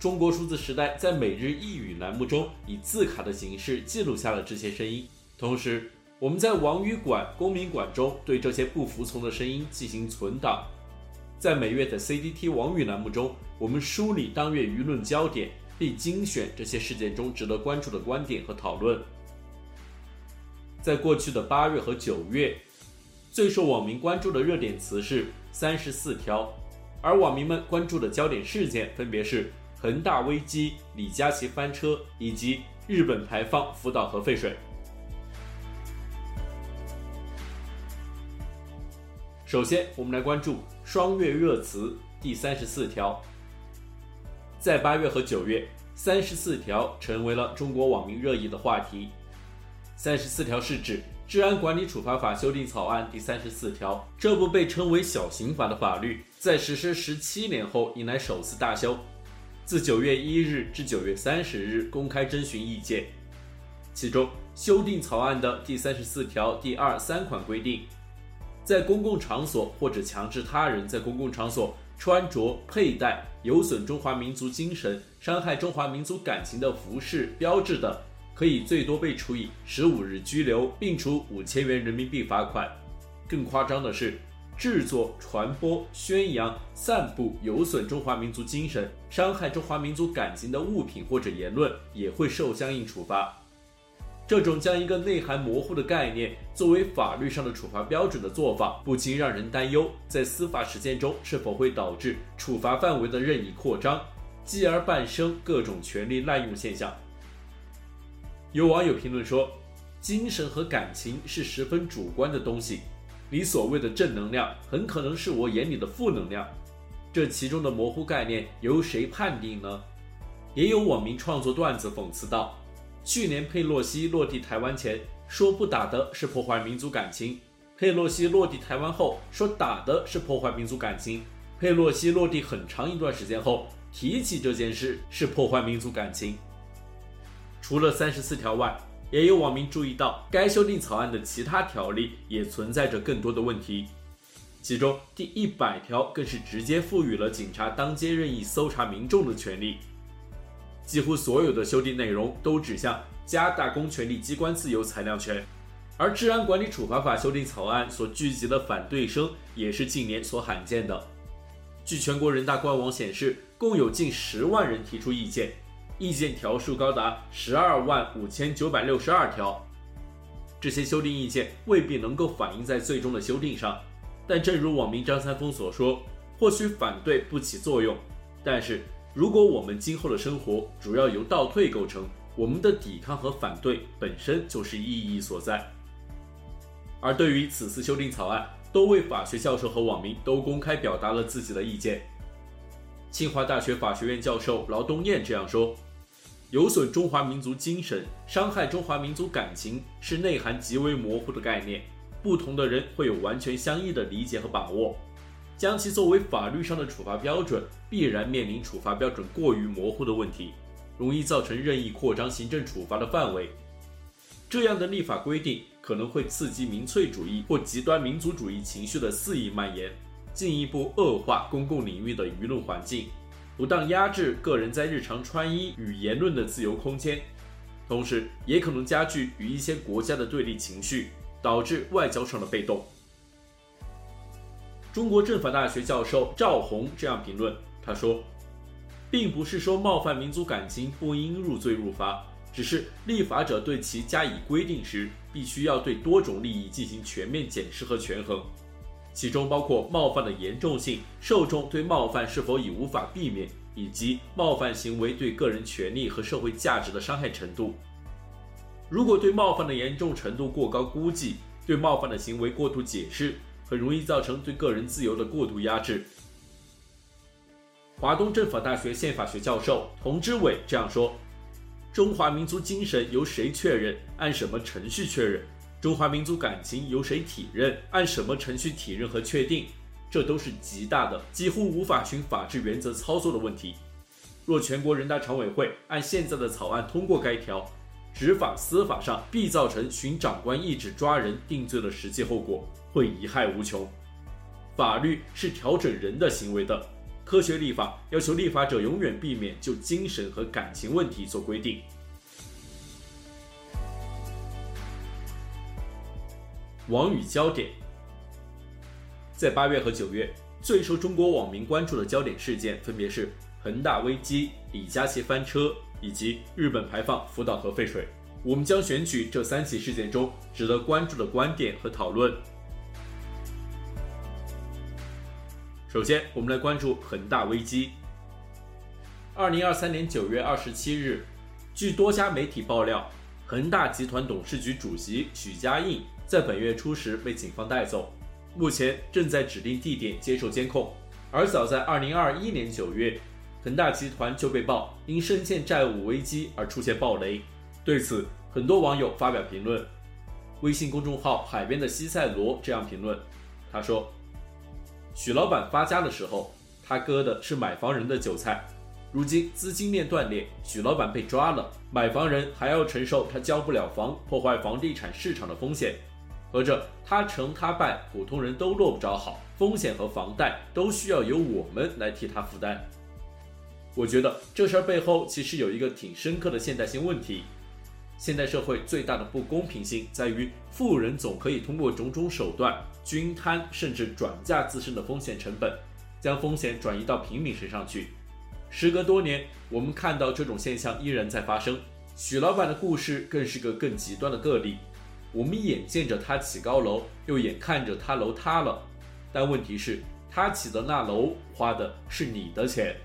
中国数字时代在每日一语栏目中以字卡的形式记录下了这些声音，同时我们在网语馆、公民馆中对这些不服从的声音进行存档。在每月的 CDT 网语栏目中，我们梳理当月舆论焦点，并精选这些事件中值得关注的观点和讨论。在过去的八月和九月，最受网民关注的热点词是“三十四条”，而网民们关注的焦点事件分别是。恒大危机、李佳琦翻车以及日本排放福岛核废水。首先，我们来关注双月热词第三十四条。在八月和九月，三十四条成为了中国网民热议的话题。三十四条是指《治安管理处罚法》修订草案第三十四条，这部被称为小刑法的法律，在实施十七年后迎来首次大修。自九月一日至九月三十日公开征询意见，其中修订草案的第三十四条第二三款规定，在公共场所或者强制他人在公共场所穿着佩戴有损中华民族精神、伤害中华民族感情的服饰标志的，可以最多被处以十五日拘留，并处五千元人民币罚款。更夸张的是。制作、传播、宣扬、散布有损中华民族精神、伤害中华民族感情的物品或者言论，也会受相应处罚。这种将一个内涵模糊的概念作为法律上的处罚标准的做法，不禁让人担忧，在司法实践中是否会导致处罚范围的任意扩张，继而伴生各种权力滥用现象。有网友评论说：“精神和感情是十分主观的东西。”你所谓的正能量，很可能是我眼里的负能量，这其中的模糊概念由谁判定呢？也有网民创作段子讽刺道：“去年佩洛西落地台湾前说不打的是破坏民族感情，佩洛西落地台湾后说打的是破坏民族感情，佩洛西落地很长一段时间后提起这件事是破坏民族感情。”除了三十四条外，也有网民注意到，该修订草案的其他条例也存在着更多的问题，其中第一百条更是直接赋予了警察当街任意搜查民众的权利。几乎所有的修订内容都指向加大公权力机关自由裁量权，而《治安管理处罚法》修订草案所聚集的反对声也是近年所罕见的。据全国人大官网显示，共有近十万人提出意见。意见条数高达十二万五千九百六十二条，这些修订意见未必能够反映在最终的修订上，但正如网民张三丰所说，或许反对不起作用，但是如果我们今后的生活主要由倒退构成，我们的抵抗和反对本身就是意义所在。而对于此次修订草案，多位法学教授和网民都公开表达了自己的意见。清华大学法学院教授劳东燕这样说。有损中华民族精神、伤害中华民族感情是内涵极为模糊的概念，不同的人会有完全相异的理解和把握。将其作为法律上的处罚标准，必然面临处罚标准过于模糊的问题，容易造成任意扩张行政处罚的范围。这样的立法规定可能会刺激民粹主义或极端民族主义情绪的肆意蔓延，进一步恶化公共领域的舆论环境。不当压制个人在日常穿衣与言论的自由空间，同时也可能加剧与一些国家的对立情绪，导致外交上的被动。中国政法大学教授赵宏这样评论，他说：“并不是说冒犯民族感情不应入罪入罚，只是立法者对其加以规定时，必须要对多种利益进行全面检视和权衡。”其中包括冒犯的严重性、受众对冒犯是否已无法避免，以及冒犯行为对个人权利和社会价值的伤害程度。如果对冒犯的严重程度过高估计，对冒犯的行为过度解释，很容易造成对个人自由的过度压制。华东政法大学宪法学教授童之伟这样说：“中华民族精神由谁确认？按什么程序确认？中华民族感情由谁体认？按什么程序体认和确定？这都是极大的、几乎无法循法治原则操作的问题。若全国人大常委会按现在的草案通过该条，执法司法上必造成循长官意志抓人定罪的实际后果，会贻害无穷。法律是调整人的行为的。科学立法要求立法者永远避免就精神和感情问题做规定。网语焦点，在八月和九月最受中国网民关注的焦点事件分别是恒大危机、李佳琦翻车以及日本排放福岛核废水。我们将选取这三起事件中值得关注的观点和讨论。首先，我们来关注恒大危机。二零二三年九月二十七日，据多家媒体爆料，恒大集团董事局主席许家印在本月初时被警方带走，目前正在指定地点接受监控。而早在二零二一年九月，恒大集团就被曝因深陷债务危机而出现暴雷。对此，很多网友发表评论。微信公众号“海边的西塞罗”这样评论，他说。许老板发家的时候，他割的是买房人的韭菜。如今资金链断裂，许老板被抓了，买房人还要承受他交不了房、破坏房地产市场的风险。合着他成他败，普通人都落不着好，风险和房贷都需要由我们来替他负担。我觉得这事儿背后其实有一个挺深刻的现代性问题。现代社会最大的不公平性在于，富人总可以通过种种手段均摊甚至转嫁自身的风险成本，将风险转移到平民身上去。时隔多年，我们看到这种现象依然在发生。许老板的故事更是个更极端的个例。我们眼见着他起高楼，又眼看着他楼塌了，但问题是，他起的那楼花的是你的钱。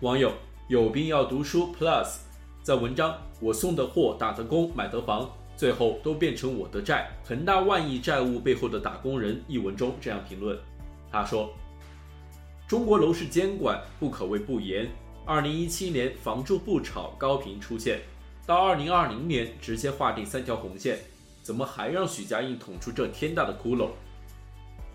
网友有病要读书 Plus。在文章我送的货、打的工、买的房，最后都变成我的债。恒大万亿债务背后的打工人一文中这样评论。他说：“中国楼市监管不可谓不严。二零一七年房住不炒高频出现，到二零二零年直接划定三条红线，怎么还让许家印捅出这天大的窟窿？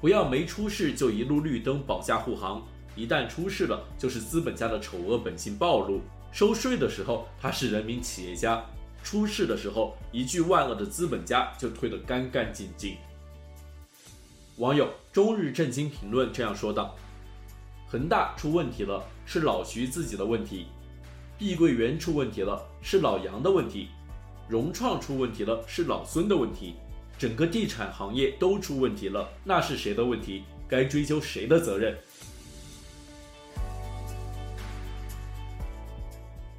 不要没出事就一路绿灯保驾护航，一旦出事了，就是资本家的丑恶本性暴露。”收税的时候他是人民企业家，出事的时候一句万恶的资本家就推得干干净净。网友终日震惊评论这样说道：“恒大出问题了，是老徐自己的问题；碧桂园出问题了，是老杨的问题；融创出问题了，是老孙的问题；整个地产行业都出问题了，那是谁的问题？该追究谁的责任？”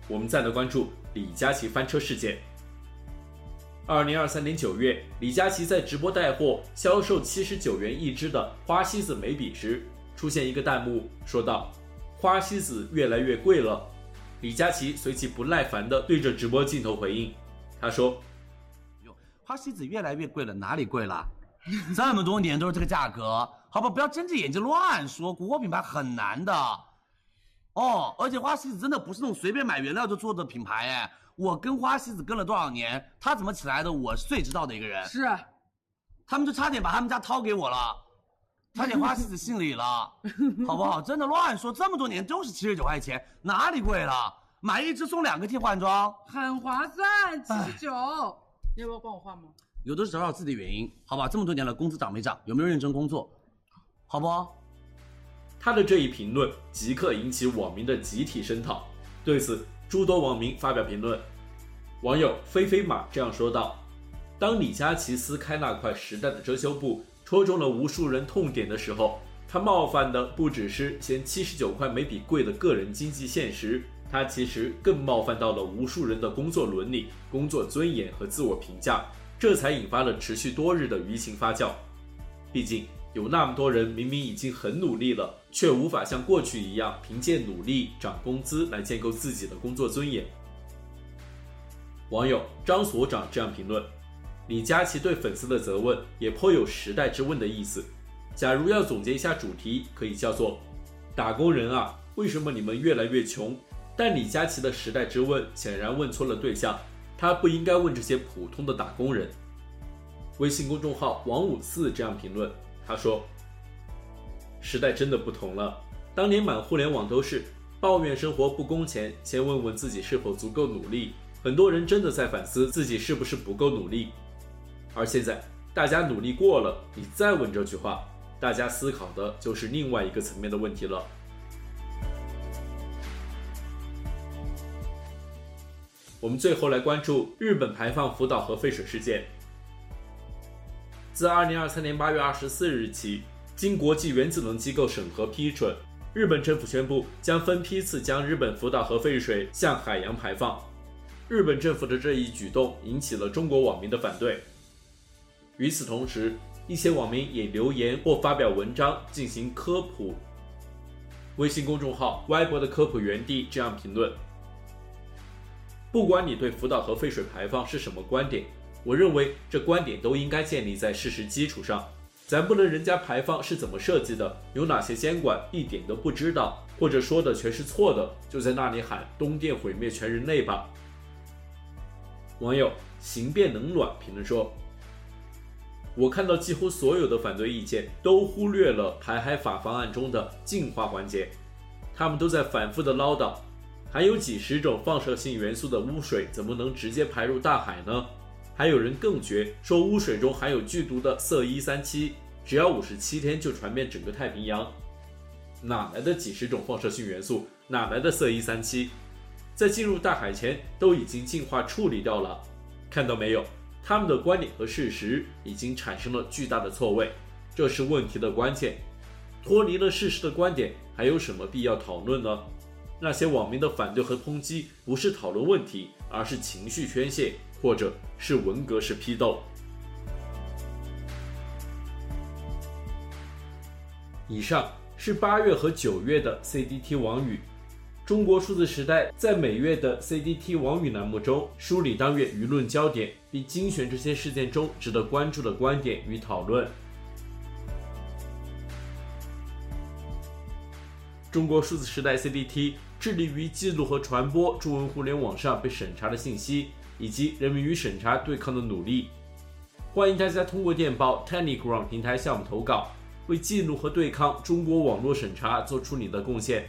我们再来关注李佳琦翻车事件。二零二三年九月，李佳琦在直播带货销售七十九元一支的花西子眉笔时，出现一个弹幕，说道：“花西子越来越贵了。”李佳琦随即不耐烦地对着直播镜头回应，他说：“哟，花西子越来越贵了，哪里贵了？这么多年都是这个价格，好吧，不要睁着眼睛乱说，国货品牌很难的。”哦，而且花西子真的不是那种随便买原料就做的品牌哎，我跟花西子跟了多少年，他怎么起来的，我是最知道的一个人。是，他们就差点把他们家掏给我了，差点花西子姓李了，好不好？真的乱说，这么多年都是七十九块钱，哪里贵了？买一支送两个替换装，很划算，七十九。你要不要帮我换吗？有的是找找自己的原因，好吧？这么多年了，工资涨没涨？有没有认真工作？好不好？他的这一评论即刻引起网民的集体声讨，对此，诸多网民发表评论。网友飞飞马这样说道：“当李佳琦撕开那块时代的遮羞布，戳中了无数人痛点的时候，他冒犯的不只是嫌七十九块每笔贵的个人经济现实，他其实更冒犯到了无数人的工作伦理、工作尊严和自我评价，这才引发了持续多日的舆情发酵。毕竟。”有那么多人明明已经很努力了，却无法像过去一样凭借努力涨工资来建构自己的工作尊严。网友张所长这样评论：李佳琦对粉丝的责问也颇有时代之问的意思。假如要总结一下主题，可以叫做：打工人啊，为什么你们越来越穷？但李佳琦的时代之问显然问错了对象，他不应该问这些普通的打工人。微信公众号王五四这样评论，他说：“时代真的不同了，当年满互联网都是抱怨生活不公前，先问问自己是否足够努力。很多人真的在反思自己是不是不够努力，而现在大家努力过了，你再问这句话，大家思考的就是另外一个层面的问题了。”我们最后来关注日本排放福岛核废水事件。自二零二三年八月二十四日起，经国际原子能机构审核批准，日本政府宣布将分批次将日本福岛核废水向海洋排放。日本政府的这一举动引起了中国网民的反对。与此同时，一些网民也留言或发表文章进行科普。微信公众号“歪博的科普园地”这样评论。不管你对福岛核废水排放是什么观点，我认为这观点都应该建立在事实基础上。咱不能人家排放是怎么设计的，有哪些监管一点都不知道，或者说的全是错的，就在那里喊东电毁灭全人类吧。网友形变冷暖评论说：“我看到几乎所有的反对意见都忽略了排海法方案中的净化环节，他们都在反复的唠叨。”含有几十种放射性元素的污水怎么能直接排入大海呢？还有人更绝，说污水中含有剧毒的銫一三七，只要五十七天就传遍整个太平洋。哪来的几十种放射性元素？哪来的銫一三七？在进入大海前都已经净化处理掉了。看到没有？他们的观点和事实已经产生了巨大的错位，这是问题的关键。脱离了事实的观点，还有什么必要讨论呢？那些网民的反对和抨击不是讨论问题，而是情绪宣泄，或者是文革式批斗。以上是八月和九月的 CDT 网语。中国数字时代在每月的 CDT 网语栏目中梳理当月舆论焦点，并精选这些事件中值得关注的观点与讨论。中国数字时代 CDT。致力于记录和传播中文互联网上被审查的信息，以及人民与审查对抗的努力。欢迎大家通过电报 Telegram 平台项目投稿，为记录和对抗中国网络审查做出你的贡献。